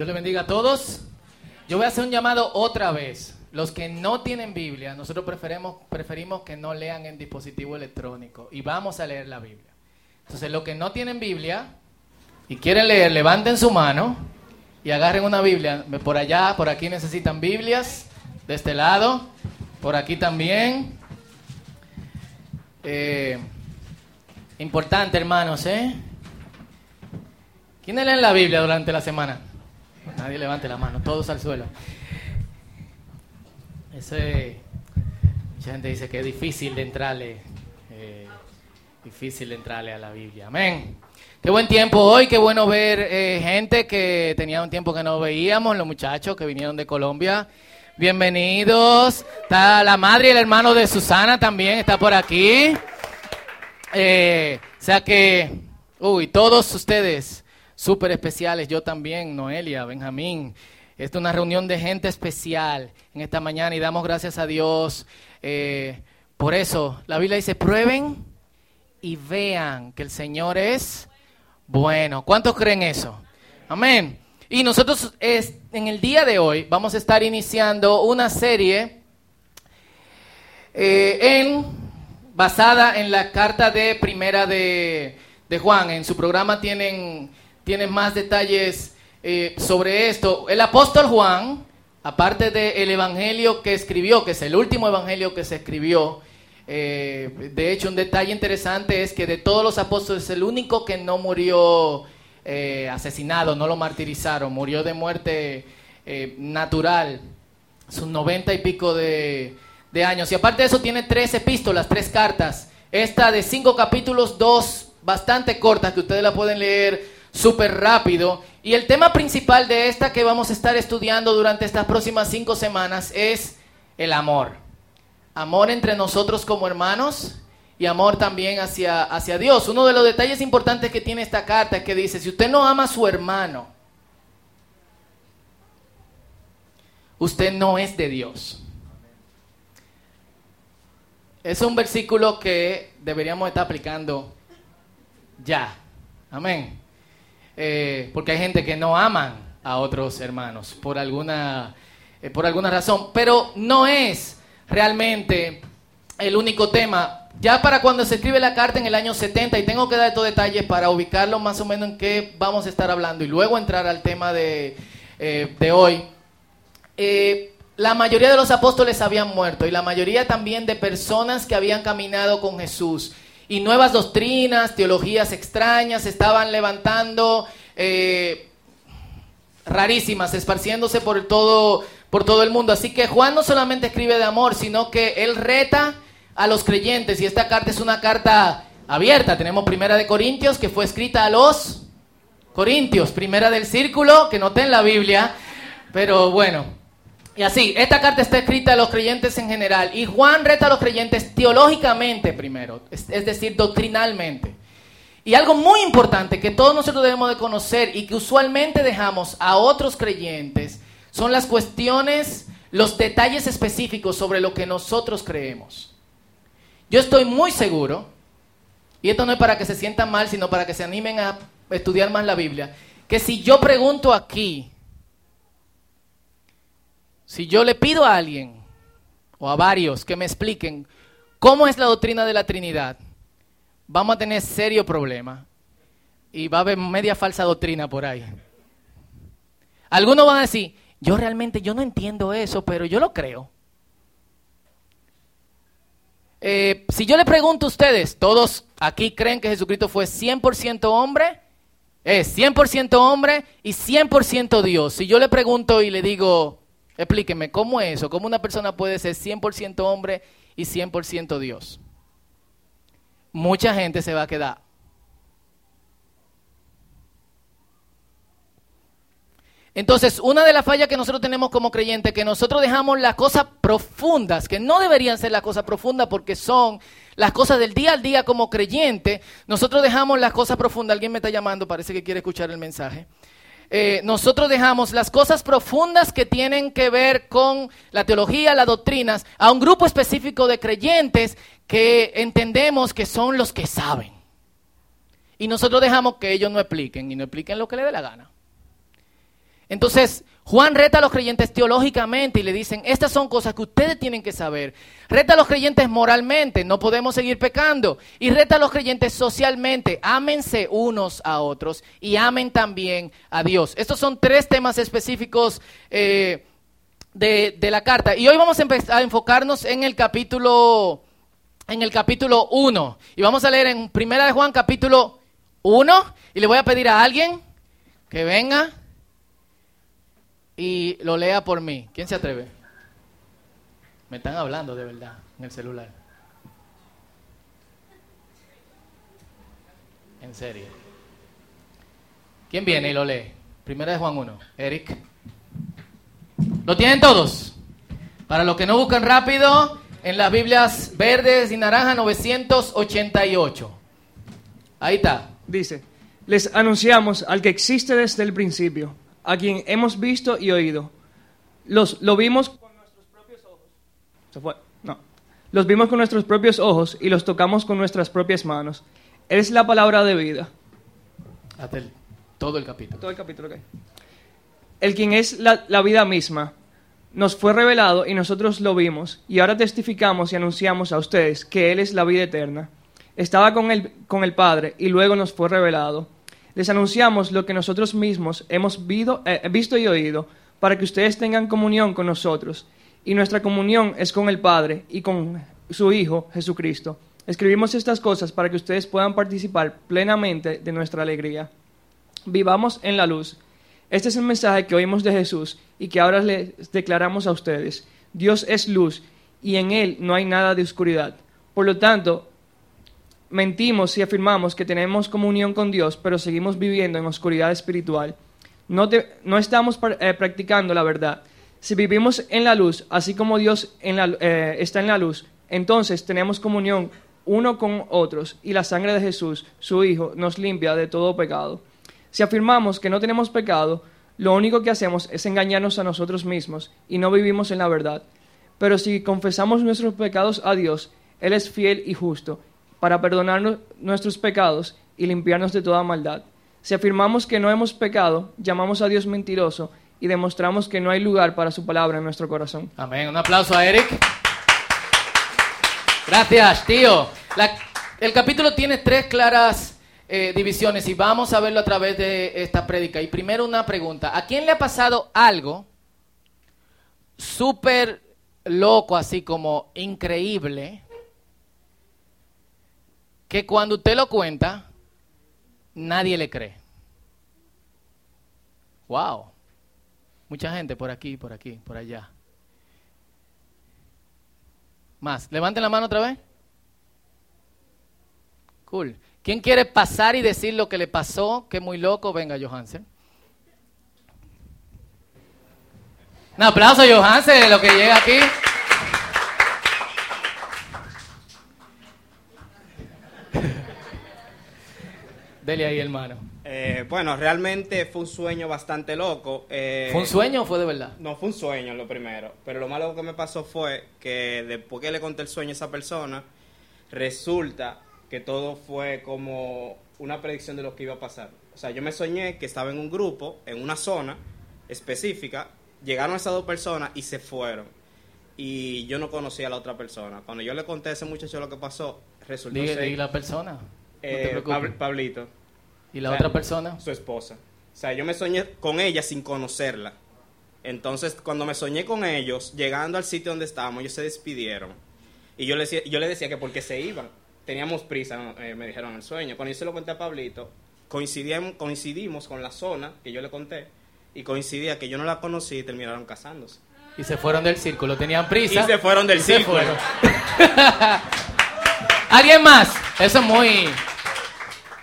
Dios le bendiga a todos. Yo voy a hacer un llamado otra vez. Los que no tienen Biblia, nosotros preferimos, preferimos que no lean en dispositivo electrónico y vamos a leer la Biblia. Entonces, los que no tienen Biblia y quieren leer, levanten su mano y agarren una Biblia. Por allá, por aquí necesitan Biblias, de este lado, por aquí también. Eh, importante, hermanos, ¿eh? ¿Quiénes leen la Biblia durante la semana? Nadie levante la mano, todos al suelo. Ese, mucha gente dice que es difícil de entrarle, eh, difícil de entrarle a la Biblia. Amén. Qué buen tiempo hoy, qué bueno ver eh, gente que tenía un tiempo que no veíamos, los muchachos que vinieron de Colombia. Bienvenidos. Está la madre y el hermano de Susana también, está por aquí. Eh, o sea que, uy, todos ustedes súper especiales, yo también, Noelia, Benjamín. Esta es una reunión de gente especial en esta mañana y damos gracias a Dios eh, por eso. La Biblia dice, prueben y vean que el Señor es bueno. ¿Cuántos creen eso? Amén. Y nosotros es, en el día de hoy vamos a estar iniciando una serie eh, en, basada en la carta de primera de, de Juan. En su programa tienen, tienen más detalles eh, sobre esto. El apóstol Juan, aparte del evangelio que escribió, que es el último evangelio que se escribió, eh, de hecho un detalle interesante es que de todos los apóstoles es el único que no murió eh, asesinado, no lo martirizaron, murió de muerte natural, sus noventa y pico de, de años. Y aparte de eso tiene tres epístolas, tres cartas. Esta de cinco capítulos, dos bastante cortas que ustedes la pueden leer súper rápido. Y el tema principal de esta que vamos a estar estudiando durante estas próximas cinco semanas es el amor. Amor entre nosotros como hermanos y amor también hacia, hacia Dios. Uno de los detalles importantes que tiene esta carta es que dice, si usted no ama a su hermano, usted no es de Dios. Es un versículo que deberíamos estar aplicando ya. Amén. Eh, porque hay gente que no aman a otros hermanos por alguna, eh, por alguna razón, pero no es realmente el único tema. Ya para cuando se escribe la carta en el año 70, y tengo que dar estos detalles para ubicarlo más o menos en qué vamos a estar hablando y luego entrar al tema de, eh, de hoy, la mayoría de los apóstoles habían muerto y la mayoría también de personas que habían caminado con Jesús y nuevas doctrinas, teologías extrañas se estaban levantando, eh, rarísimas, esparciéndose por todo, por todo el mundo. Así que Juan no solamente escribe de amor, sino que él reta a los creyentes y esta carta es una carta abierta. Tenemos primera de Corintios que fue escrita a los Corintios, primera del círculo, que no está en la Biblia, pero bueno, y así, esta carta está escrita a los creyentes en general. Y Juan reta a los creyentes teológicamente primero, es, decir, doctrinalmente. Y algo muy importante que todos nosotros debemos de conocer y que usualmente dejamos a otros creyentes son las cuestiones, los detalles específicos sobre lo que nosotros creemos. Yo estoy muy seguro, y esto no es para que se sientan mal, sino para que se animen a estudiar más la Biblia, que si yo pregunto aquí, si yo le pido a alguien o a varios que me expliquen cómo es la doctrina de la Trinidad, vamos a tener serio problema y va a haber media falsa doctrina por ahí. Algunos van a decir, yo realmente yo no entiendo eso, pero yo lo creo. Eh, si yo le pregunto a ustedes, ¿todos aquí creen que Jesucristo fue 100% hombre? Es 100% hombre y 100% Dios. Si yo le pregunto y le digo, Explíqueme, ¿cómo es eso? ¿Cómo una persona puede ser 100% hombre y 100% Dios? Mucha gente se va a quedar. Entonces, una de las fallas que nosotros tenemos como creyentes, que nosotros dejamos las cosas profundas, que no deberían ser las cosas profundas porque son las cosas del día al día como creyente, nosotros dejamos las cosas profundas. Alguien me está llamando, parece que quiere escuchar el mensaje. Eh, nosotros dejamos las cosas profundas que tienen que ver con la teología, las doctrinas, a un grupo específico de creyentes que entendemos que son los que saben. Y nosotros dejamos que ellos no expliquen y no expliquen lo que les dé la gana. Entonces, Juan reta a los creyentes teológicamente y le dicen, estas son cosas que ustedes tienen que saber. Reta a los creyentes moralmente, no podemos seguir pecando. Y reta a los creyentes socialmente, ámense unos a otros y amen también a Dios. Estos son tres temas específicos eh, de, la carta. Y hoy vamos a, empezar a enfocarnos en el capítulo en el capítulo 1. Y vamos a leer en Primera de Juan capítulo 1. Y le voy a pedir a alguien que venga y lo lea por mí. ¿Quién se atreve? Me están hablando de verdad en el celular. En serio. ¿Quién viene y lo lee? Primera de Juan 1. Eric. ¿Lo tienen todos? Para los que no buscan rápido, en las Biblias verdes y naranja 988. Ahí está. Dice, les anunciamos al que existe desde el principio a quien hemos visto y oído. Los, lo vimos con nuestros propios ojos. ¿Se fue? No. Los vimos con nuestros propios ojos y los tocamos con nuestras propias manos. Es la palabra de vida. Hasta el, todo el capítulo. Todo el capítulo, ok. El quien es la, la vida misma nos fue revelado y nosotros lo vimos, y ahora testificamos y anunciamos a ustedes que Él es la vida eterna. Estaba con el, con el Padre y luego nos fue revelado les anunciamos lo que nosotros mismos hemos eh, visto y oído, para que ustedes tengan comunión con nosotros. Y nuestra comunión es con el Padre y con su Hijo Jesucristo. Escribimos estas cosas para que ustedes puedan participar plenamente de nuestra alegría. Vivamos en la luz. Este es el mensaje que oímos de Jesús y que ahora les declaramos a ustedes. Dios es luz y en Él no hay nada de oscuridad. Por lo tanto, mentimos si afirmamos que tenemos comunión con Dios, pero seguimos viviendo en oscuridad espiritual. No, no estamos eh, practicando la verdad. Si vivimos en la luz, así como Dios eh, está en la luz, entonces tenemos comunión uno con otros y la sangre de Jesús, su Hijo, nos limpia de todo pecado. Si afirmamos que no tenemos pecado, lo único que hacemos es engañarnos a nosotros mismos y no vivimos en la verdad. Pero si confesamos nuestros pecados a Dios, Él es fiel y justo para perdonarnos nuestros pecados y limpiarnos de toda maldad. Si afirmamos que no hemos pecado, llamamos a Dios mentiroso y demostramos que no hay lugar para su palabra en nuestro corazón. Amén. Un aplauso a Eric. Gracias, tío. el capítulo tiene tres claras eh, divisiones y vamos a verlo a través de esta prédica. Y primero una pregunta. ¿A quién le ha pasado algo súper loco, así como increíble? Que cuando usted lo cuenta, nadie le cree. Wow. Mucha gente por aquí, por aquí, por allá. Más. Levanten la mano otra vez. Cool. ¿Quién quiere pasar y decir lo que le pasó? Que muy loco. Venga, Johansen. Un aplauso, Johansen, lo que llega aquí. Dele ahí, hermano. Eh, bueno, realmente fue un sueño bastante loco. Eh, ¿Fue un sueño o fue de verdad? No, fue un sueño lo primero. Pero lo malo que me pasó fue que después que le conté el sueño a esa persona, resulta que todo fue como una predicción de lo que iba a pasar. O sea, yo me soñé que estaba en un grupo, en una zona específica, llegaron esas dos personas y se fueron. Y yo no conocía a la otra persona. Cuando yo le conté a ese muchacho lo que pasó, resultó ¿Y la persona? Eh, Pablito. ¿Y la otra persona? Su esposa. O sea, yo me soñé con ella sin conocerla. Entonces, cuando me soñé con ellos, llegando al sitio donde estábamos, ellos se despidieron. Y yo le decía, yo le decía que porque se iban. Teníamos prisa, eh, me dijeron el sueño. Cuando yo se lo conté a Pablito, coincidimos, coincidimos con la zona que yo le conté. Y coincidía que yo no la conocí y terminaron casándose. Y se fueron del círculo, tenían prisa. Y se fueron del círculo. ¿Alguien más? Eso es muy,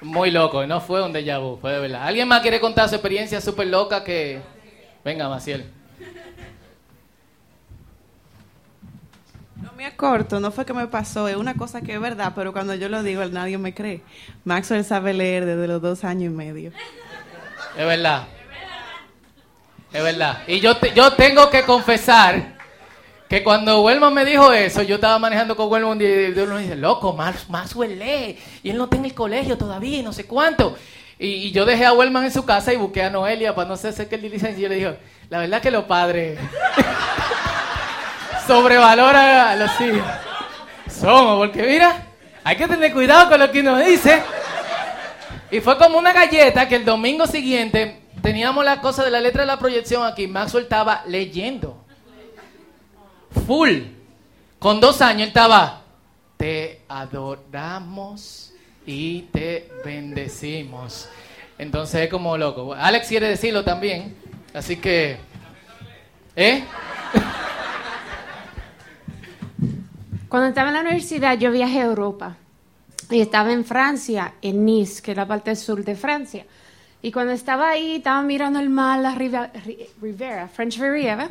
muy loco. No fue un déjà vu, fue de verdad. ¿Alguien más quiere contar su experiencia súper loca que... Venga, Maciel. No me corto, no fue que me pasó, es una cosa que es verdad, pero cuando yo lo digo, nadie me cree. Maxwell sabe leer desde los dos años y medio. Es verdad. Es verdad. Y yo, yo tengo que confesar que cuando Wellman me dijo eso, yo estaba manejando con Wellman y uno dice, loco, más, más lee, y él no está en el colegio todavía no sé cuánto. Y, yo dejé a Wellman en su casa y busqué a Noelia para no sé hacer que el diligencia. Y le dije, la verdad que los padres sobrevaloran a los hijos. Somos, porque mira, hay que tener cuidado con lo que uno dice. Y fue como una galleta que el domingo siguiente teníamos la cosa de la letra de la proyección aquí. Maxwell estaba leyendo. Full. Con dos años él estaba. Te adoramos y te bendecimos. Entonces es como loco. Alex quiere decirlo también. Así que. ¿Eh? Cuando estaba en la universidad, yo viajé a Europa y estaba en Francia, en Nice, que es la parte sur de Francia. Y cuando estaba ahí, estaba mirando el mar, la Riva- Ri- Rivera, French Riviera.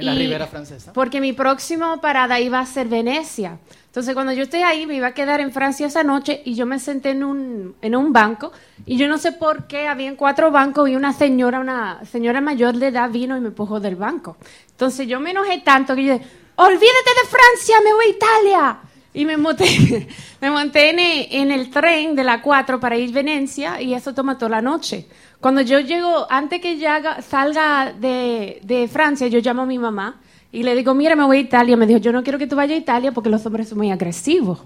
En la Ribera Francesa. Porque mi próxima parada iba a ser Venecia. Entonces, cuando yo estoy ahí, me iba a quedar en Francia esa noche y yo me senté en un, en un banco y yo no sé por qué, habían cuatro bancos y una señora, una señora mayor de edad vino y me empujó del banco. Entonces, yo me enojé tanto que yo dije, olvídate de Francia, me voy a Italia. Y me monté, me monté en el, en el tren de la 4 para ir a Venecia y eso toma toda la noche. Cuando yo llego, antes que ya salga de, de Francia, yo llamo a mi mamá y le digo, mira, me voy a Italia. Me dijo, yo no quiero que tú vayas a Italia porque los hombres son muy agresivos.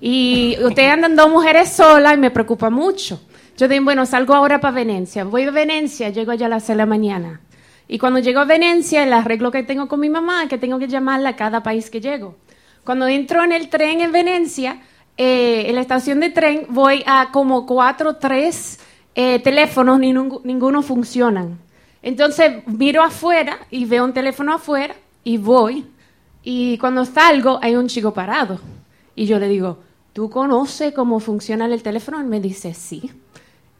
Y ustedes andan dos mujeres solas y me preocupa mucho. Yo digo, bueno, salgo ahora para Venecia. Voy a Venecia, llego allá a las 6 de la mañana. Y cuando llego a Venecia, el arreglo que tengo con mi mamá es que tengo que llamarla a cada país que llego. Cuando entro en el tren en Venecia, eh, en la estación de tren, voy a como cuatro, tres eh, teléfonos, ni ninguno funcionan. Entonces miro afuera y veo un teléfono afuera y voy. Y cuando salgo hay un chico parado. Y yo le digo, ¿tú conoces cómo funciona el teléfono? Él me dice, sí.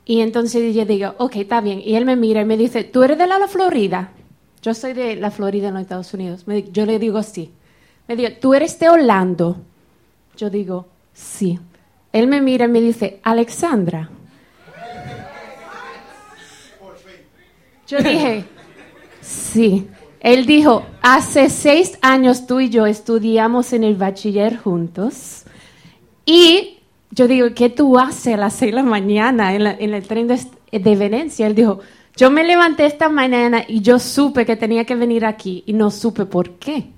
Y entonces yo digo, ok, está bien. Y él me mira y me dice, ¿tú eres de la Florida? Yo soy de la Florida en los Estados Unidos. Yo le digo, sí. Me dice, ¿tú eres de Orlando? Yo digo, sí. Él me mira y me dice, Alexandra. Yo dije, sí. Él dijo, hace seis años tú y yo estudiamos en el bachiller juntos. Y yo digo, ¿qué tú haces a las seis de la mañana en, el tren de Venecia? Él dijo, yo me levanté esta mañana y yo supe que tenía que venir aquí y no supe por qué.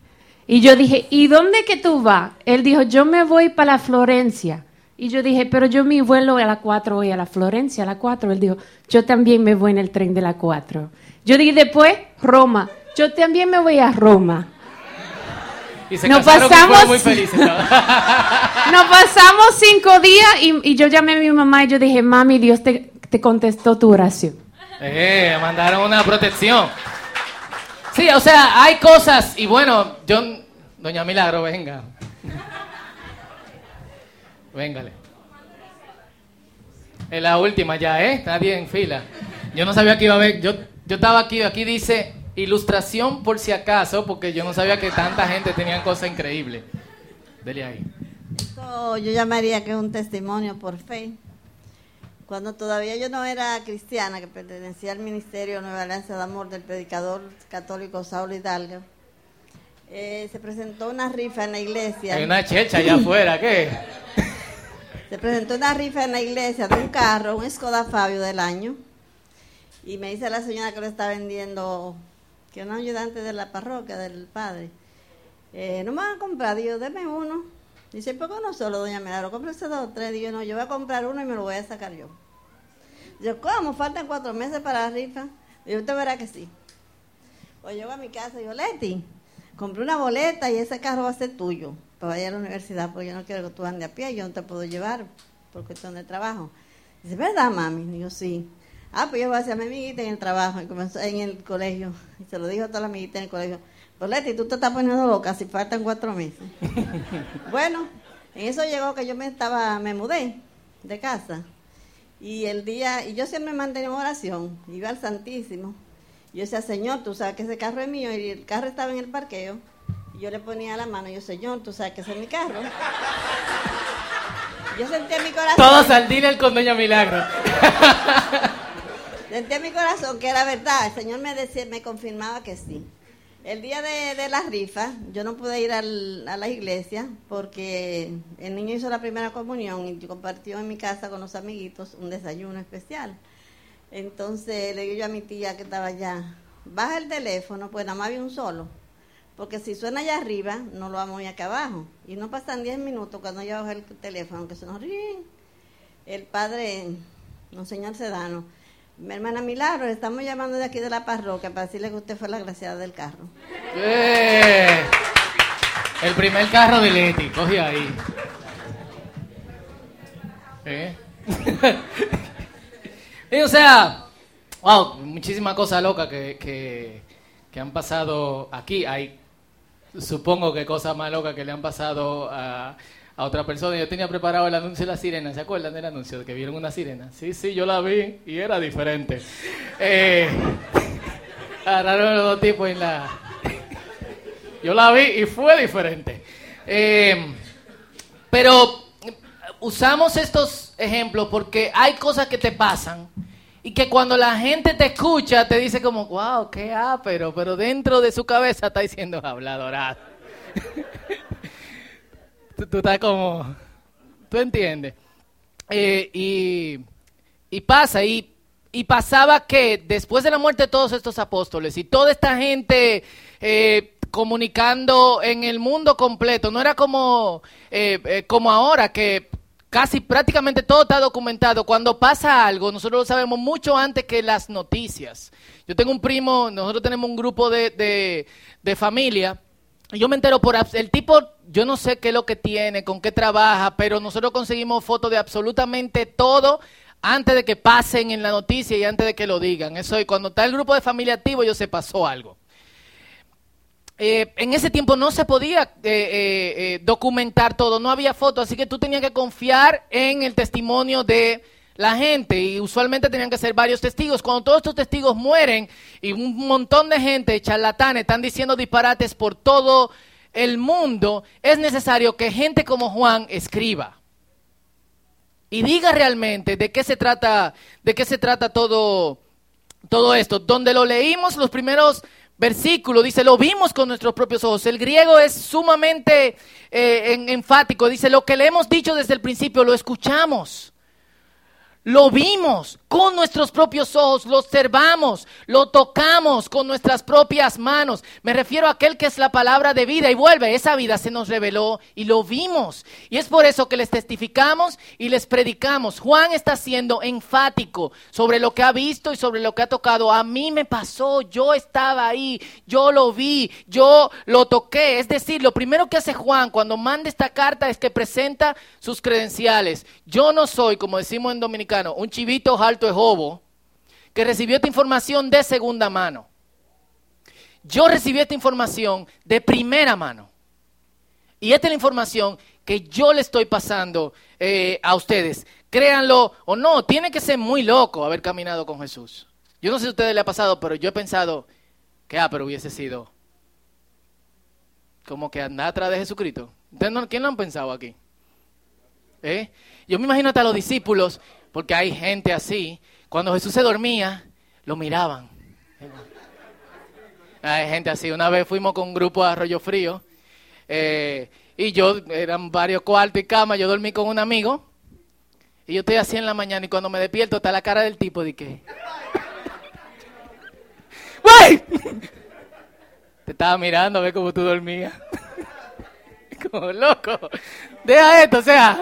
Y yo dije, ¿y dónde que tú vas? Él dijo, yo me voy para la Florencia. Y yo dije, pero yo mi vuelo a la 4 voy a la Florencia, a la 4. Él dijo, yo también me voy en el tren de la 4. Yo dije, después, Roma. Yo también me voy a Roma. Y se Nos pasamos- muy felices. Nos pasamos cinco días y, y yo llamé a mi mamá y yo dije, mami, Dios te, te contestó tu oración. Eh, mandaron una protección. Sí, o sea, hay cosas, y bueno, yo, doña Milagro, venga. Véngale. Es la última ya, ¿eh? Nadie en fila. Yo no sabía que iba a haber, yo, yo estaba aquí, aquí dice ilustración por si acaso, porque yo no sabía que tanta gente tenía cosas increíbles. Dele ahí. Yo llamaría que es un testimonio por fe. Cuando todavía yo no era cristiana, que pertenecía al Ministerio Nueva Alianza de Amor del predicador católico Saulo Hidalgo, eh, se presentó una rifa en la iglesia. Hay una checha allá afuera, ¿qué? Se presentó una rifa en la iglesia de un carro, un Skoda Fabio del año. Y me dice la señora que lo está vendiendo, que es un ayudante de la parroquia, del padre. Eh, no me van a comprar, digo, deme uno. Dice, ¿por qué uno solo, doña Milagro? Cómprese dos o tres. Digo, no, yo voy a comprar uno y me lo voy a sacar yo. Digo, ¿cómo? Faltan cuatro meses para la rifa. Digo, usted verá que sí. Pues llego a mi casa y digo, Leti, compré una boleta y ese carro va a ser tuyo para ir a la universidad, porque yo no quiero que tú andes a pie, yo no te puedo llevar por cuestión de trabajo. Dice, ¿verdad, mami? Digo, sí. Ah, pues yo voy a hacer a mi amiguita en el trabajo, y comenzó en el colegio. Y se lo dijo a toda la amiguita en el colegio. Pues Leti, tú te estás poniendo loca si faltan cuatro meses. bueno, en eso llegó que yo me estaba, me mudé de casa. Y el día, y yo siempre mantenía en oración, iba al Santísimo. Yo decía, Señor, tú sabes que ese carro es mío, y el carro estaba en el parqueo. Y yo le ponía la mano, y yo, Señor, tú sabes que ese es mi carro. Yo sentí en mi corazón. Todos al dealer con doña Milagro. Sentí en mi corazón que era verdad. El Señor me decía, me confirmaba que sí. El día de, de la rifa, yo no pude ir al- a la iglesia porque el niño hizo la primera comunión y compartió en mi casa con los amiguitos un desayuno especial. Entonces le digo yo a mi tía que estaba allá, baja el teléfono, pues nada más había un solo. Porque si suena allá arriba, no lo vamos a ir acá abajo. Y no pasan 10 minutos cuando ella baja el teléfono, aunque se nos ríen. El padre, Monseñor Sedano, mi hermana Milagro, le estamos llamando de aquí de la parroquia para decirle que usted fue la graciada del carro. ¡Eh! El primer carro de Leti, coge ahí. ¿Eh? Y, o sea, wow, muchísimas cosas locas que, que, que han pasado aquí. Hay, supongo que cosas más locas que le han pasado a, a otra persona. Yo tenía preparado el anuncio de la sirena. ¿Se acuerdan del anuncio de que vieron una sirena? Sí, sí, yo la vi y era diferente. Eh, agarraron los dos tipos en la... Yo la vi y fue diferente. Eh, pero usamos estos ejemplos porque hay cosas que te pasan y que cuando la gente te escucha te dice como, wow, qué ápero, pero dentro de su cabeza está diciendo habladora. tú, tú estás como, tú entiendes. Eh, y, pasa, y, pasaba que después de la muerte de todos estos apóstoles y toda esta gente eh, comunicando en el mundo completo, no era como, eh, como ahora que casi prácticamente todo está documentado. Cuando pasa algo, nosotros lo sabemos mucho antes que las noticias. Yo tengo un primo, nosotros tenemos un grupo de, de, familia. y Yo me entero por el tipo, yo no sé qué es lo que tiene, con qué trabaja, pero nosotros conseguimos fotos de absolutamente todo antes de que pasen en la noticia y antes de que lo digan. Eso y cuando está el grupo de familia activo, yo se pasó algo. Eh, en ese tiempo no se podía eh, eh, documentar todo, no había fotos, así que tú tenías que confiar en el testimonio de la gente y usualmente tenían que ser varios testigos. Cuando todos estos testigos mueren y un montón de gente, charlatanes, están diciendo disparates por todo el mundo, es necesario que gente como Juan escriba y diga realmente de qué se trata, de qué se trata todo, todo esto. Donde lo leímos, los primeros versículos, dice, lo vimos con nuestros propios ojos. El griego es sumamente eh, en- enfático, dice, lo que le hemos dicho desde el principio, lo escuchamos. Lo vimos con nuestros propios ojos, lo observamos, lo tocamos con nuestras propias manos. Me refiero a aquel que es la palabra de vida y vuelve, esa vida se nos reveló y lo vimos. Y es por eso que les testificamos y les predicamos. Juan está siendo enfático sobre lo que ha visto y sobre lo que ha tocado. A mí me pasó, yo estaba ahí, yo lo vi, yo lo toqué. Es decir, lo primero que hace Juan cuando manda esta carta es que presenta sus credenciales. Yo no soy, como decimos en un chivito alto de jobo que recibió esta información de segunda mano. Yo recibí esta información de primera mano. Y esta es la información que yo le estoy pasando eh, a ustedes. Créanlo o no, tiene que ser muy loco haber caminado con Jesús. Yo no sé si a ustedes le ha pasado, pero yo he pensado que, ah, pero hubiese sido como que andar atrás de Jesucristo. ¿Ustedes no- ¿Quién lo han pensado aquí? ¿Eh? Yo me imagino hasta los discípulos, porque hay gente así, cuando Jesús se dormía, lo miraban. Hay gente así. Una vez fuimos con un grupo a Arroyo Frío eh, y yo, eran varios cuartos y camas, yo dormí con un amigo y yo estoy así en la mañana y cuando me despierto está la cara del tipo de que... ¡Güey! Te estaba mirando a ver cómo tú dormías. Como loco. Deja esto, o sea.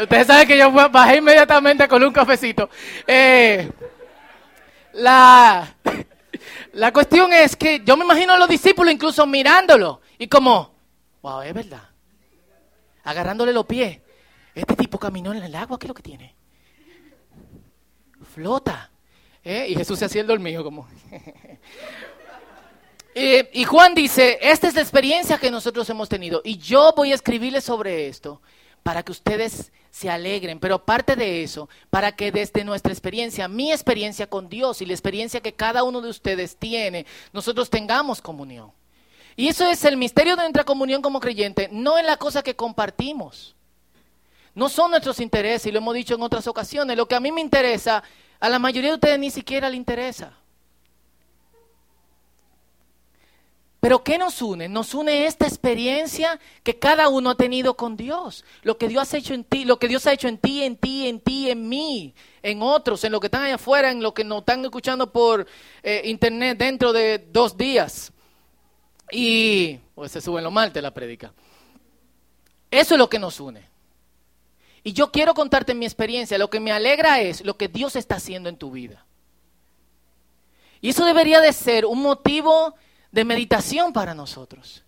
Ustedes saben que yo bajé inmediatamente con un cafecito. Eh, la, la cuestión es que yo me imagino a los discípulos incluso mirándolo y como, wow, es verdad. Agarrándole los pies. Este tipo caminó en el agua, ¿qué es lo que tiene? Flota. ¿Eh? Y Jesús se hacía el dormido como... Eh, y Juan dice, esta es la experiencia que nosotros hemos tenido y yo voy a escribirles sobre esto para que ustedes se alegren, pero aparte de eso, para que desde nuestra experiencia, mi experiencia con Dios y la experiencia que cada uno de ustedes tiene, nosotros tengamos comunión. Y eso es el misterio de nuestra comunión como creyente, no en la cosa que compartimos. No son nuestros intereses, y lo hemos dicho en otras ocasiones, lo que a mí me interesa, a la mayoría de ustedes ni siquiera le interesa. Pero ¿qué nos une? Nos une esta experiencia que cada uno ha tenido con Dios. Lo que Dios ha hecho en ti, lo que Dios ha hecho en ti, en ti, en ti, en mí, en otros, en lo que están allá afuera, en lo que nos están escuchando por eh, internet dentro de dos días. Y pues se suben los martes la predica. Eso es lo que nos une. Y yo quiero contarte mi experiencia. Lo que me alegra es lo que Dios está haciendo en tu vida. Y eso debería de ser un motivo de meditación para nosotros.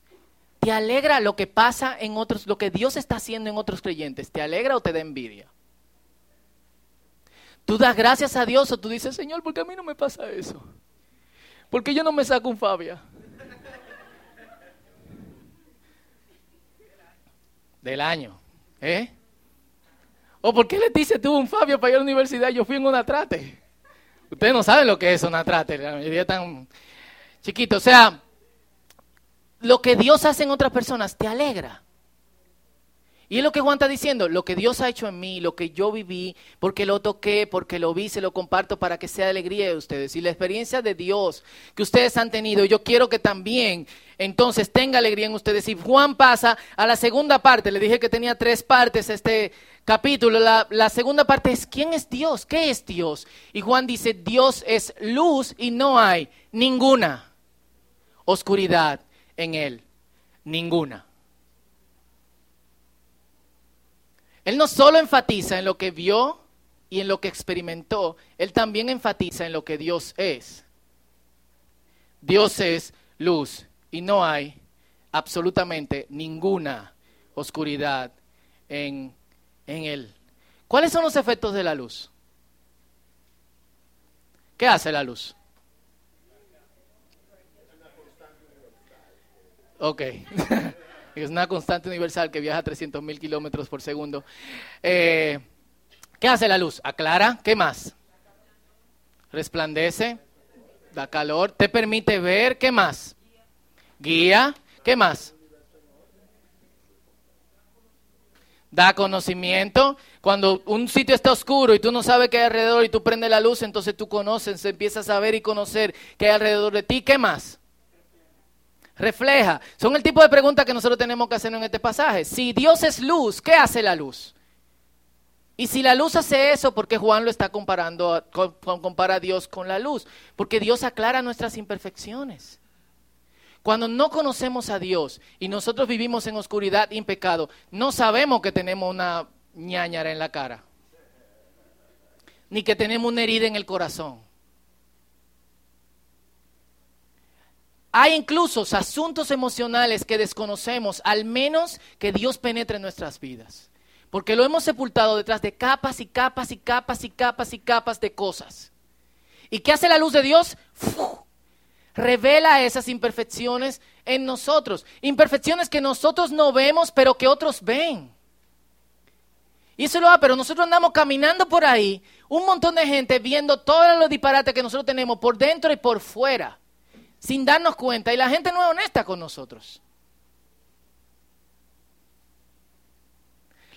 ¿Te alegra lo que pasa en otros, lo que Dios está haciendo en otros creyentes? ¿Te alegra o te da envidia? Tú das gracias a Dios o tú dices, Señor, ¿por qué a mí no me pasa eso? ¿Por qué yo no me saco un Fabia? Del año, ¿eh? ¿O por qué Leticia tuvo un Fabio para ir a la universidad yo fui en una trate? Ustedes no saben lo que es una trate, la mayoría tan chiquito. O sea, lo que Dios hace en otras personas te alegra. Y es lo que Juan está diciendo, lo que Dios ha hecho en mí, lo que yo viví, porque lo toqué, porque lo vi, se lo comparto para que sea alegría de ustedes. Y la experiencia de Dios que ustedes han tenido, yo quiero que también entonces tenga alegría en ustedes. Y Juan pasa a la segunda parte, le dije que tenía tres partes este capítulo. La, la segunda parte es, ¿quién es Dios? ¿Qué es Dios? Y Juan dice, Dios es luz y no hay ninguna oscuridad en él, ninguna. Él no solo enfatiza en lo que vio y en lo que experimentó, él también enfatiza en lo que Dios es. Dios es luz y no hay absolutamente ninguna oscuridad en, en él. ¿Cuáles son los efectos de la luz? ¿Qué hace la luz? Ok. es una constante universal que viaja a 300 mil kilómetros por segundo. Eh, ¿Qué hace la luz? Aclara. ¿Qué más? Resplandece. Da calor. Te permite ver. ¿Qué más? Guía. ¿Qué más? Da conocimiento. Cuando un sitio está oscuro y tú no sabes qué hay alrededor y tú prendes la luz, entonces tú conoces, empiezas a ver y conocer qué hay alrededor de ti. ¿Qué más? Refleja. Son el tipo de preguntas que nosotros tenemos que hacer en este pasaje. Si Dios es luz, ¿qué hace la luz? Y si la luz hace eso, ¿por qué Juan lo está comparando, compara a Dios con la luz? Porque Dios aclara nuestras imperfecciones. Cuando no conocemos a Dios y nosotros vivimos en oscuridad y en pecado, no sabemos que tenemos una ñañara en la cara, ni que tenemos una herida en el corazón. Hay incluso asuntos emocionales que desconocemos, al menos que Dios penetre en nuestras vidas. Porque lo hemos sepultado detrás de capas y capas y capas y capas y capas de cosas. ¿Y qué hace la luz de Dios? Revela esas imperfecciones en nosotros. Imperfecciones que nosotros no vemos, pero que otros ven. Y eso lo va, pero nosotros andamos caminando por ahí, un montón de gente viendo todos los disparates que nosotros tenemos por dentro y por fuera sin darnos cuenta y la gente no es honesta con nosotros.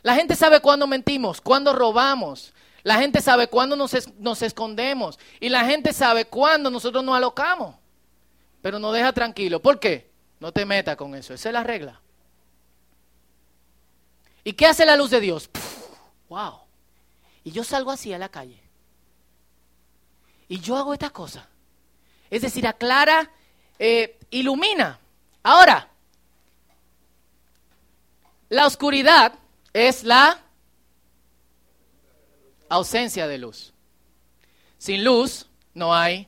La gente sabe cuándo mentimos, cuándo robamos. La gente sabe cuándo nos, escondemos. Y la gente sabe cuándo nosotros nos alocamos. Pero nos deja tranquilo. ¿Por qué? No te metas con eso. Esa es la regla. ¿Y qué hace la luz de Dios? ¡Wow! Y yo salgo así a la calle. Y yo hago esta cosa. Es decir, aclara eh, ilumina. Ahora, la oscuridad es la ausencia de luz. Sin luz no hay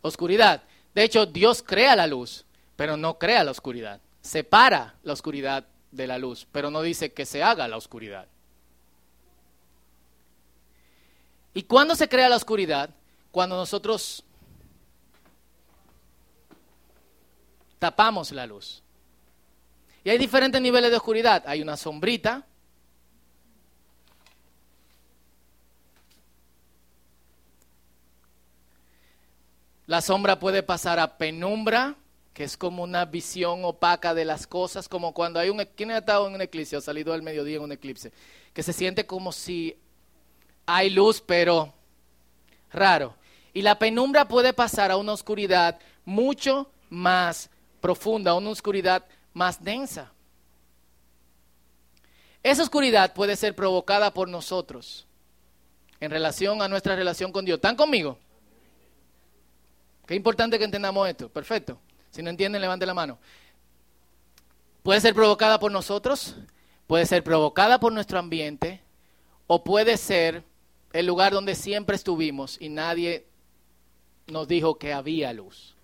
oscuridad. De hecho, Dios crea la luz, pero no crea la oscuridad. Separa la oscuridad de la luz, pero no dice que se haga la oscuridad. ¿Y cuándo se crea la oscuridad? Cuando nosotros tapamos la luz. Y hay diferentes niveles de oscuridad. Hay una sombrita. La sombra puede pasar a penumbra, que es como una visión opaca de las cosas, como cuando hay un... ¿Quién ha estado en un eclipse o salido al mediodía en un eclipse? Que se siente como si hay luz, pero raro. Y la penumbra puede pasar a una oscuridad mucho más profunda, una oscuridad más densa. Esa oscuridad puede ser provocada por nosotros en relación a nuestra relación con Dios. ¿Están conmigo? Qué importante que entendamos esto. Perfecto. Si no entienden, levante la mano. Puede ser provocada por nosotros, puede ser provocada por nuestro ambiente, o puede ser el lugar donde siempre estuvimos y nadie nos dijo que había luz.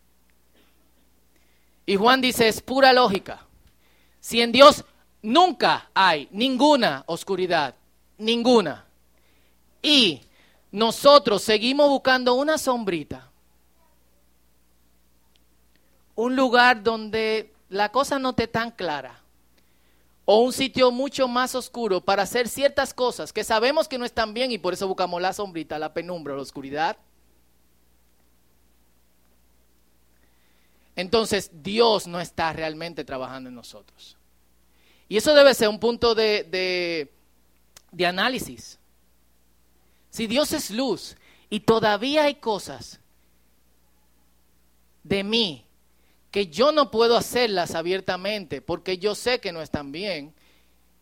Y Juan dice, es pura lógica. Si en Dios nunca hay ninguna oscuridad, ninguna, y nosotros seguimos buscando una sombrita, un lugar donde la cosa no esté tan clara, o un sitio mucho más oscuro para hacer ciertas cosas que sabemos que no están bien y por eso buscamos la sombrita, la penumbra, la oscuridad. Entonces Dios no está realmente trabajando en nosotros. Y eso debe ser un punto de, de, análisis. Si Dios es luz y todavía hay cosas de mí que yo no puedo hacerlas abiertamente porque yo sé que no están bien.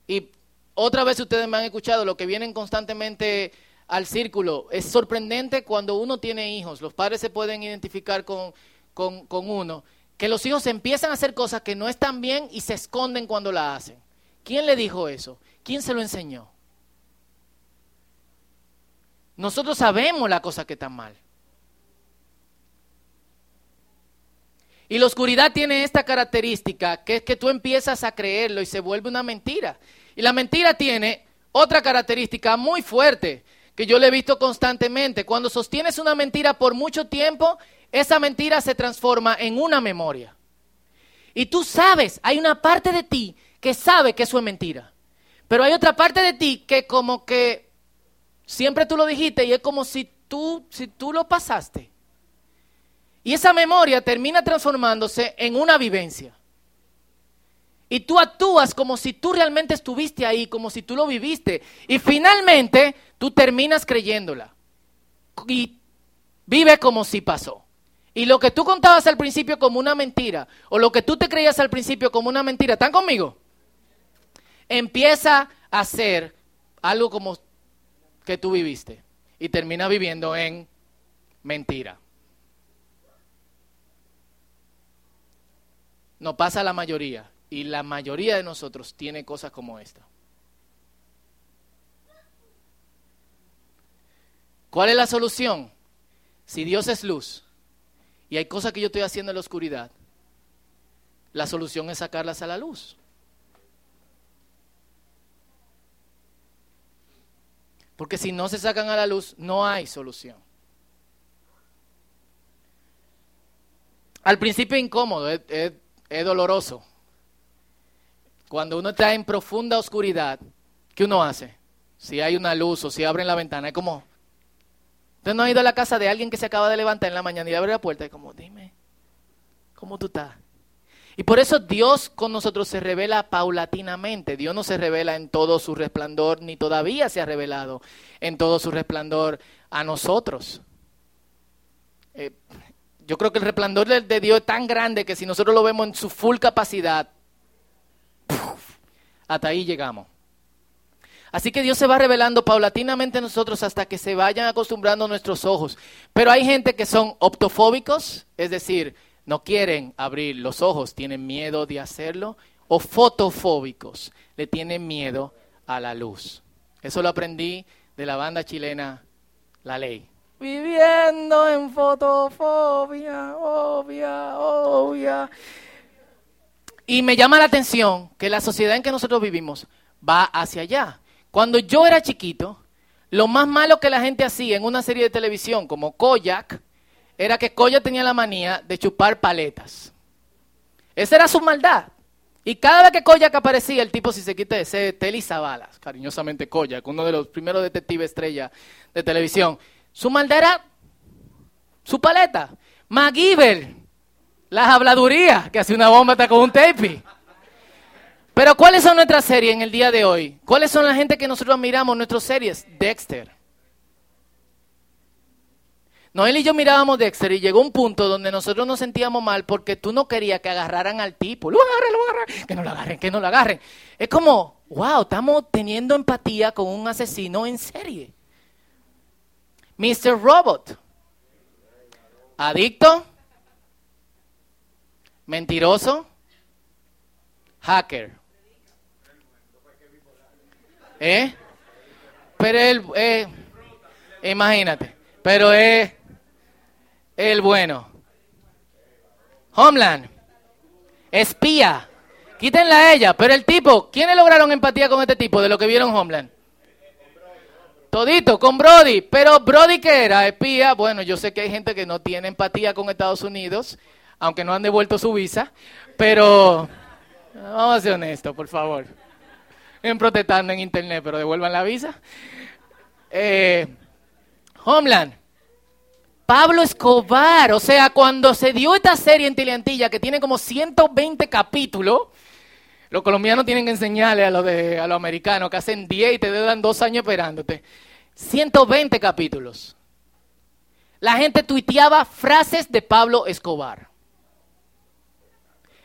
Y otra vez ustedes me han escuchado lo que vienen constantemente al círculo. Es sorprendente cuando uno tiene hijos, los padres se pueden identificar con, con, con uno, que los hijos empiezan a hacer cosas que no están bien y se esconden cuando la hacen. ¿Quién le dijo eso? ¿Quién se lo enseñó? Nosotros sabemos la cosa que está mal. Y la oscuridad tiene esta característica, que es que tú empiezas a creerlo y se vuelve una mentira. Y la mentira tiene otra característica muy fuerte, que yo le he visto constantemente. Cuando sostienes una mentira por mucho tiempo, esa mentira se transforma en una memoria. Y tú sabes, hay una parte de ti que sabe que eso es mentira. Pero hay otra parte de ti que como que siempre tú lo dijiste y es como si tú, si tú lo pasaste. Y esa memoria termina transformándose en una vivencia. Y tú actúas como si tú realmente estuviste ahí, como si tú lo viviste. Y finalmente tú terminas creyéndola. Y vive como si pasó. Y lo que tú contabas al principio como una mentira, o lo que tú te creías al principio como una mentira, ¿están conmigo? Empieza a ser algo como que tú viviste. Y termina viviendo en mentira. No pasa la mayoría. Y la mayoría de nosotros tiene cosas como esta. ¿Cuál es la solución? Si Dios es luz y hay cosas que yo estoy haciendo en la oscuridad, la solución es sacarlas a la luz. Porque si no se sacan a la luz, no hay solución. Al principio incómodo, es, es es doloroso. Cuando uno está en profunda oscuridad, ¿qué uno hace? Si hay una luz o si abren la ventana, es como... Usted no ha ido a la casa de alguien que se acaba de levantar en la mañana y abre la puerta y como, dime, ¿cómo tú estás? Y por eso Dios con nosotros se revela paulatinamente. Dios no se revela en todo su resplandor, ni todavía se ha revelado en todo su resplandor a nosotros. Eh, yo creo que el resplandor de, Dios es tan grande que si nosotros lo vemos en su full capacidad, hasta ahí llegamos. Así que Dios se va revelando paulatinamente a nosotros hasta que se vayan acostumbrando nuestros ojos. Pero hay gente que son optofóbicos, es decir, no quieren abrir los ojos, tienen miedo de hacerlo, o fotofóbicos, le tienen miedo a la luz. Eso lo aprendí de la banda chilena La Ley. Viviendo en fotofobia, obvia, obvia. Y me llama la atención que la sociedad en que nosotros vivimos va hacia allá. Cuando yo era chiquito, lo más malo que la gente hacía en una serie de televisión como Koyak era que Koyak tenía la manía de chupar paletas. Esa era su maldad. Y cada vez que Koyak aparecía, el tipo, si se quita ese Teli Zabalas, cariñosamente Koyak, uno de los primeros detectives estrella de televisión, su maldad era su paleta. MacGyver, las habladurías, que hace una bomba hasta con un tape. Pero ¿cuáles son nuestras series en el día de hoy? ¿Cuáles son la gente que nosotros miramos nuestras series? Dexter. Noel y yo mirábamos Dexter y llegó un punto donde nosotros nos sentíamos mal porque tú no querías que agarraran al tipo. Lo agarren, lo agarren, que no lo agarren, que no lo agarren. Es como, wow, estamos teniendo empatía con un asesino en serie. Mr. Robot. Adicto. Mentiroso. Hacker. ¿Eh? Pero él, eh, imagínate, pero es el bueno. Homeland, espía, quítenla a ella, pero el tipo, ¿quiénes lograron empatía con este tipo de lo que vieron Homeland? Todito, con Brody, pero Brody que era espía, bueno, yo sé que hay gente que no tiene empatía con Estados Unidos, aunque no han devuelto su visa, pero vamos a ser honestos, por favor. En protestando en internet, pero devuelvan la visa. Eh, Homeland. Pablo Escobar, o sea, cuando se dio esta serie en Teleantilla que tiene como 120 capítulos, los colombianos tienen que enseñarle a los de, a los americanos que hacen 10 y te dan dos años esperándote. 120 capítulos. La gente tuiteaba frases de Pablo Escobar.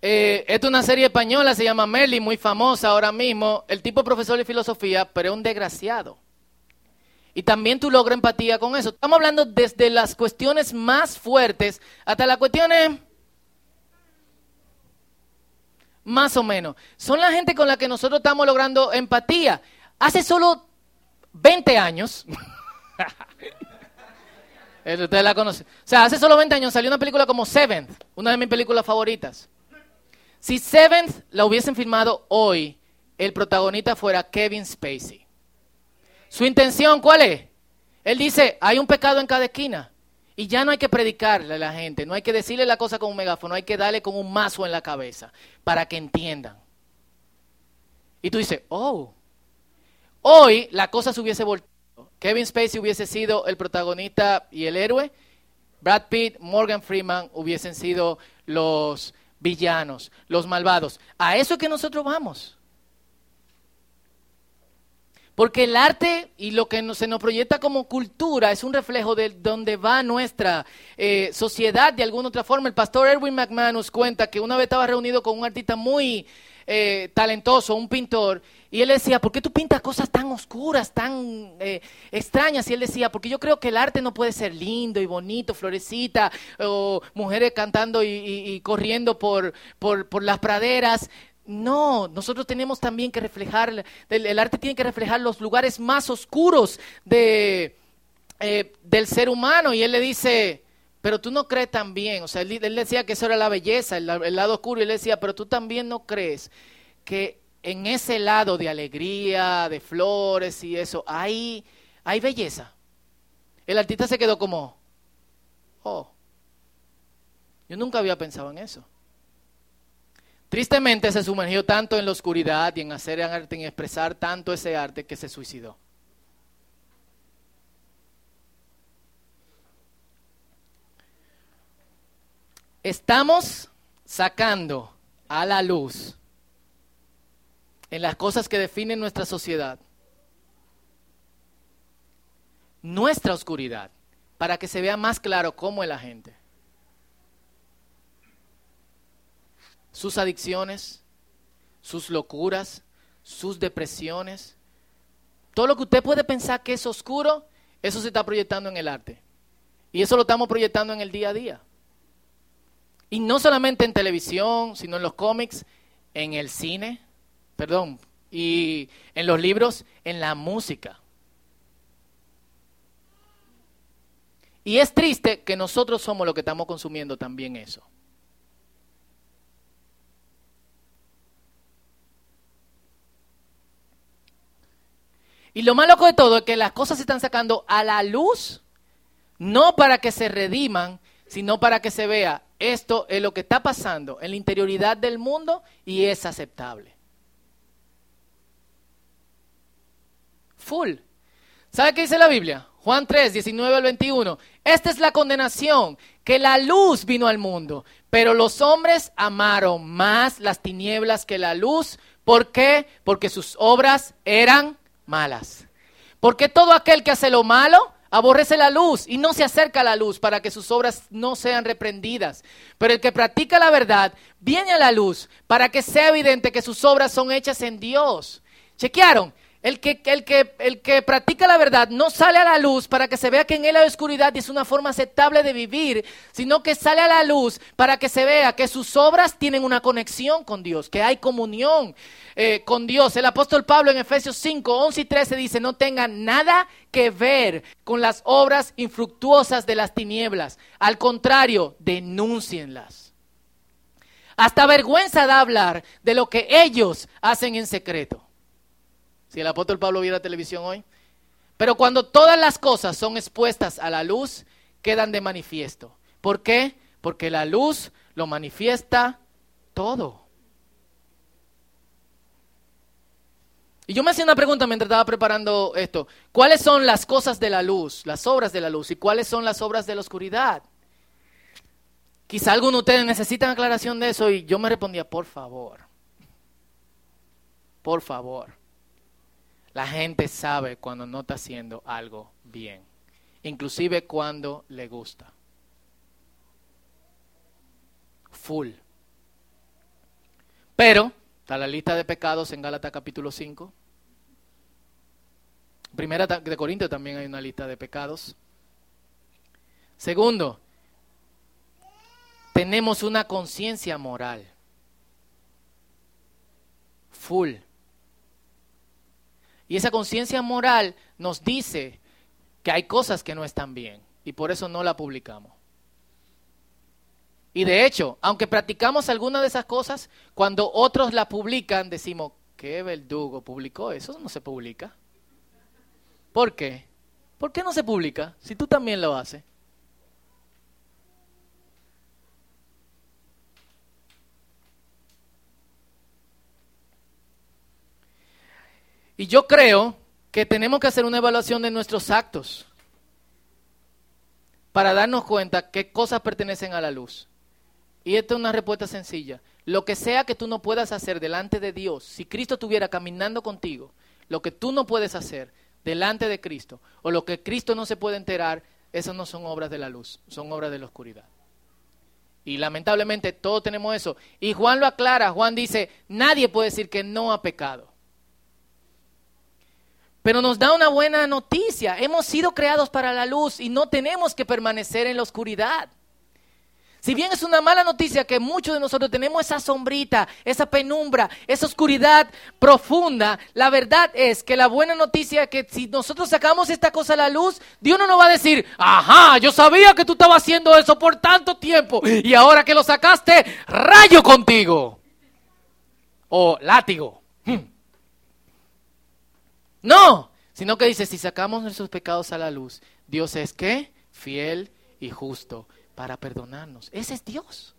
Eh, esta es una serie española, se llama Merlin, muy famosa ahora mismo. El tipo es profesor de filosofía, pero es un desgraciado. Y también tú logras empatía con eso. Estamos hablando desde las cuestiones más fuertes hasta las cuestiones más o menos. Son la gente con la que nosotros estamos logrando empatía. Hace solo 20 años. Ustedes la conocen. O sea, hace solo 20 años salió una película como Seventh, una de mis películas favoritas. Si Seventh la hubiesen filmado hoy, el protagonista fuera Kevin Spacey. ¿Su intención cuál es? Él dice, hay un pecado en cada esquina. Y ya no hay que predicarle a la gente, no hay que decirle la cosa con un megáfono, hay que darle con un mazo en la cabeza para que entiendan. Y tú dices, oh, hoy la cosa se hubiese volteado. Kevin Spacey hubiese sido el protagonista y el héroe. Brad Pitt, Morgan Freeman hubiesen sido los villanos, los malvados. A eso es que nosotros vamos. Porque el arte y lo que nos- se nos proyecta como cultura es un reflejo de donde va nuestra eh, sociedad de alguna otra forma. El pastor Erwin McManus cuenta que una vez estaba reunido con un artista muy eh, talentoso, un pintor, y él decía, ¿por qué tú pintas cosas tan oscuras, tan eh, extrañas? Y él decía, porque yo creo que el arte no puede ser lindo y bonito, florecita, o mujeres cantando y, corriendo por, las praderas. No, nosotros tenemos también que reflejar, el, arte tiene que reflejar los lugares más oscuros eh, del ser humano. Y él le dice, pero tú no crees también, o sea, él, él decía que eso era la belleza, el, el lado oscuro, y él decía, pero tú también no crees que en ese lado de alegría, de flores y eso, hay, hay belleza. El artista se quedó como, oh, yo nunca había pensado en eso. Tristemente se sumergió tanto en la oscuridad y en hacer arte, en expresar tanto ese arte que se suicidó. Estamos sacando a la luz en las cosas que definen nuestra sociedad nuestra oscuridad para que se vea más claro cómo es la gente. sus adicciones, sus locuras, sus depresiones. Todo lo que usted puede pensar que es oscuro, eso se está proyectando en el arte. Y eso lo estamos proyectando en el día a día. Y no solamente en televisión, sino en los cómics, en el cine, perdón, y en los libros, en la música. Y es triste que nosotros somos los que estamos consumiendo también eso. Y lo más loco de todo es que las cosas se están sacando a la luz, no para que se rediman, sino para que se vea, esto es lo que está pasando en la interioridad del mundo y es aceptable. Full. ¿Sabe qué dice la Biblia? Juan 3, 19 al 21. Esta es la condenación, que la luz vino al mundo, pero los hombres amaron más las tinieblas que la luz. ¿Por qué? Porque sus obras eran malas. Porque todo aquel que hace lo malo aborrece la luz y no se acerca a la luz para que sus obras no sean reprendidas. Pero el que practica la verdad viene a la luz para que sea evidente que sus obras son hechas en Dios. ¿Chequearon? El que, el, que, el que practica la verdad no sale a la luz para que se vea que en él hay oscuridad y es una forma aceptable de vivir, sino que sale a la luz para que se vea que sus obras tienen una conexión con Dios, que hay comunión eh, con Dios. El apóstol Pablo en Efesios 5, 11 y 13 dice, no tengan nada que ver con las obras infructuosas de las tinieblas. Al contrario, denúncienlas. Hasta vergüenza da hablar de lo que ellos hacen en secreto. Si el apóstol Pablo viera televisión hoy. Pero cuando todas las cosas son expuestas a la luz, quedan de manifiesto. ¿Por qué? Porque la luz lo manifiesta todo. Y yo me hacía una pregunta mientras estaba preparando esto. ¿Cuáles son las cosas de la luz, las obras de la luz? ¿Y cuáles son las obras de la oscuridad? Quizá alguno de ustedes necesitan aclaración de eso y yo me respondía, por favor, por favor. La gente sabe cuando no está haciendo algo bien, inclusive cuando le gusta. Full. Pero está la lista de pecados en Gálatas capítulo 5. Primera de Corintios también hay una lista de pecados. Segundo, tenemos una conciencia moral. Full. Y esa conciencia moral nos dice que hay cosas que no están bien y por eso no la publicamos. Y de hecho, aunque practicamos alguna de esas cosas, cuando otros la publican, decimos, ¿qué verdugo publicó eso? No se publica. ¿Por qué? ¿Por qué no se publica si tú también lo haces? Y yo creo que tenemos que hacer una evaluación de nuestros actos para darnos cuenta qué cosas pertenecen a la luz. Y esta es una respuesta sencilla. Lo que sea que tú no puedas hacer delante de Dios, si Cristo estuviera caminando contigo, lo que tú no puedes hacer delante de Cristo, o lo que Cristo no se puede enterar, esas no son obras de la luz, son obras de la oscuridad. Y lamentablemente todos tenemos eso. Y Juan lo aclara, Juan dice, nadie puede decir que no ha pecado. Pero nos da una buena noticia. Hemos sido creados para la luz y no tenemos que permanecer en la oscuridad. Si bien es una mala noticia que muchos de nosotros tenemos esa sombrita, esa penumbra, esa oscuridad profunda, la verdad es que la buena noticia es que si nosotros sacamos esta cosa a la luz, Dios no nos va a decir, ajá, yo sabía que tú estabas haciendo eso por tanto tiempo y ahora que lo sacaste, rayo contigo. O látigo. No, sino que dice, si sacamos nuestros pecados a la luz, Dios es que fiel y justo para perdonarnos. Ese es Dios.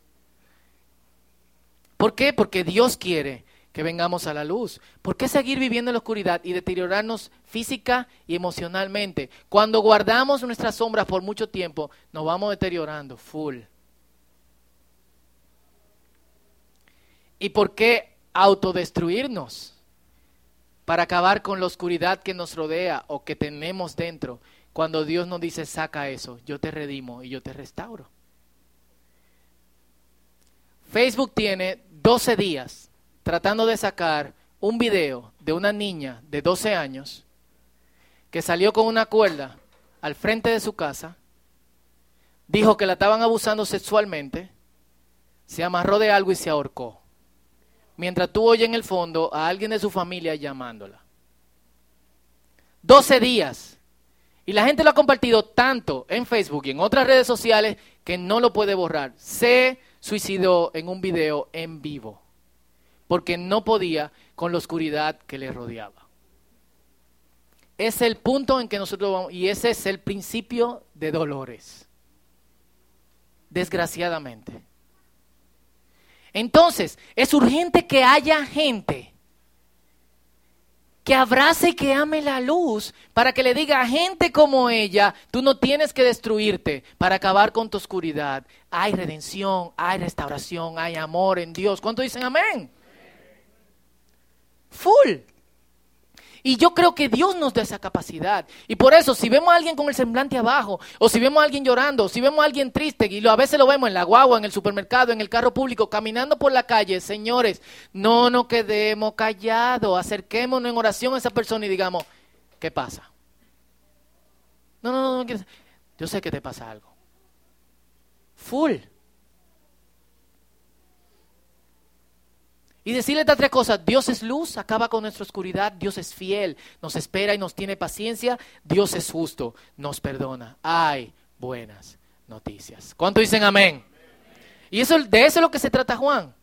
¿Por qué? Porque Dios quiere que vengamos a la luz. ¿Por qué seguir viviendo en la oscuridad y deteriorarnos física y emocionalmente? Cuando guardamos nuestras sombras por mucho tiempo, nos vamos deteriorando full. ¿Y por qué autodestruirnos? Para acabar con la oscuridad que nos rodea o que tenemos dentro. Cuando Dios nos dice, saca eso, yo te redimo y yo te restauro. Facebook tiene 12 días tratando de sacar un video de una niña de 12 años que salió con una cuerda al frente de su casa, dijo que la estaban abusando sexualmente, se amarró de algo y se ahorcó mientras tú oyes en el fondo a alguien de su familia llamándola. 12 días. Y la gente lo ha compartido tanto en Facebook y en otras redes sociales que no lo puede borrar. Se suicidó en un video en vivo porque no podía con la oscuridad que le rodeaba. Es el punto en que nosotros vamos y ese es el principio de dolores. Desgraciadamente. Entonces, es urgente que haya gente que abrace y que ame la luz para que le diga a gente como ella, tú no tienes que destruirte para acabar con tu oscuridad. Hay redención, hay restauración, hay amor en Dios. ¿Cuánto dicen amén? Full. Y yo creo que Dios nos da esa capacidad. Y por eso, si vemos a alguien con el semblante abajo, o si vemos a alguien llorando, o si vemos a alguien triste, y lo, a veces lo vemos en la guagua, en el supermercado, en el carro público, caminando por la calle, señores, no nos quedemos callados, acerquémonos en oración a esa persona y digamos, ¿qué pasa? No, no, no, no Yo sé que te pasa algo. Full. Y decirle estas tres cosas, Dios es luz, acaba con nuestra oscuridad, Dios es fiel, nos espera y nos tiene paciencia, Dios es justo, nos perdona. Hay buenas noticias. ¿Cuánto dicen amén? Y eso, de eso es lo que se trata Juan.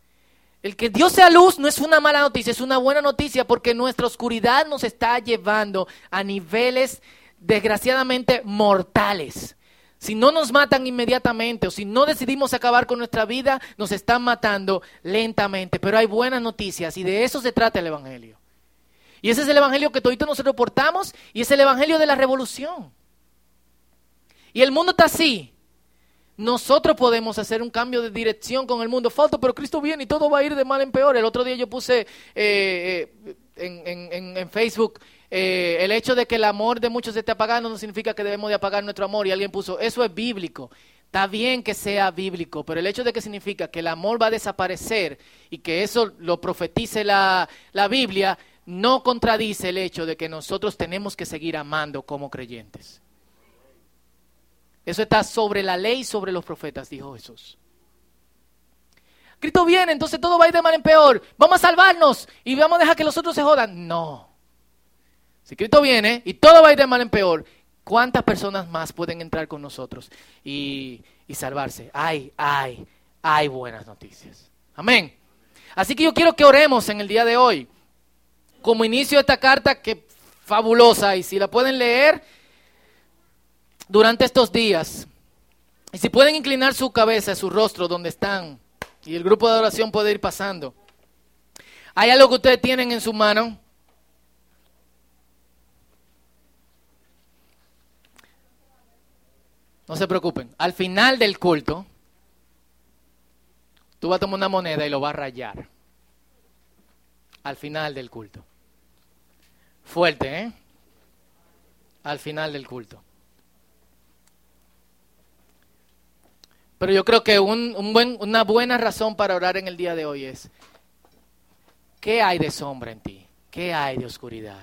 El que Dios sea luz no es una mala noticia, es una buena noticia porque nuestra oscuridad nos está llevando a niveles desgraciadamente mortales. Si no nos matan inmediatamente o si no decidimos acabar con nuestra vida, nos están matando lentamente. Pero hay buenas noticias y de eso se trata el Evangelio. Y ese es el Evangelio que todos nosotros portamos y es el Evangelio de la revolución. Y el mundo está así. Nosotros podemos hacer un cambio de dirección con el mundo. Falta, pero Cristo viene y todo va a ir de mal en peor. El otro día yo puse eh, eh, en Facebook eh, el hecho de que el amor de muchos esté apagando no significa que debemos de apagar nuestro amor. Y alguien puso, eso es bíblico. Está bien que sea bíblico, pero el hecho de que significa que el amor va a desaparecer y que eso lo profetice la, la Biblia, no contradice el hecho de que nosotros tenemos que seguir amando como creyentes. Eso está sobre la ley sobre los profetas, dijo Jesús. Cristo viene, entonces todo va a ir de mal en peor. Vamos a salvarnos y vamos a dejar que los otros se jodan. No. Si Cristo viene y todo va a ir de mal en peor, ¿cuántas personas más pueden entrar con nosotros y, y salvarse? Hay, hay, hay buenas noticias. Amén. Así que yo quiero que oremos en el día de hoy. Como inicio de esta carta que fabulosa y si la pueden leer durante estos días. Y si pueden inclinar su cabeza, su rostro donde están y el grupo de oración puede ir pasando. ¿Hay algo que ustedes tienen en su mano? No se preocupen. Al final del culto, tú vas a tomar una moneda y lo vas a rayar. Al final del culto. Fuerte, ¿eh? Al final del culto. Pero yo creo que un, buen, una buena razón para orar en el día de hoy es, ¿qué hay de sombra en ti? ¿Qué hay de oscuridad?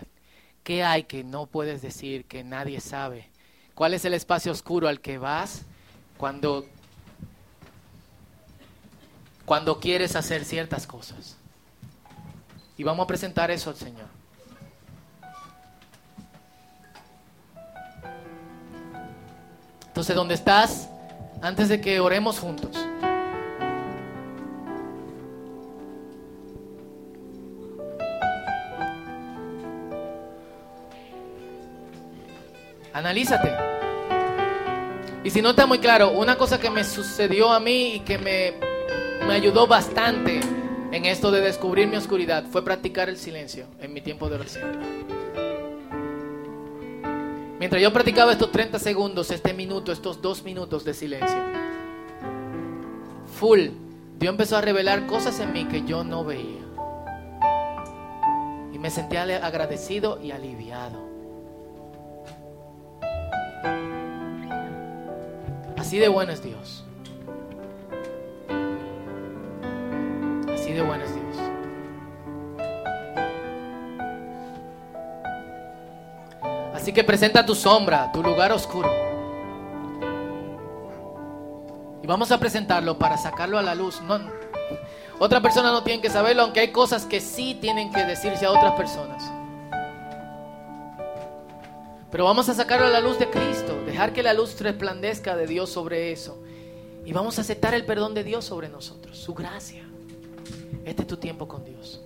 ¿Qué hay que no puedes decir, que nadie sabe? ¿Cuál es el espacio oscuro al que vas cuando, cuando quieres hacer ciertas cosas? Y vamos a presentar eso al Señor. Entonces, ¿dónde estás? Antes de que oremos juntos. Analízate. Y si no está muy claro, una cosa que me sucedió a mí y que me, me ayudó bastante en esto de descubrir mi oscuridad fue practicar el silencio en mi tiempo de oración. Mientras yo practicaba estos 30 segundos, este minuto, estos dos minutos de silencio, full, Dios empezó a revelar cosas en mí que yo no veía. Y me sentía agradecido y aliviado. Así de bueno es Dios. Así de bueno es Dios. Así que presenta tu sombra, tu lugar oscuro. Y vamos a presentarlo para sacarlo a la luz. No, otra persona no tiene que saberlo, aunque hay cosas que sí tienen que decirse a otras personas. Pero vamos a sacarlo a la luz de Cristo, dejar que la luz resplandezca de Dios sobre eso. Y vamos a aceptar el perdón de Dios sobre nosotros, su gracia. Este es tu tiempo con Dios.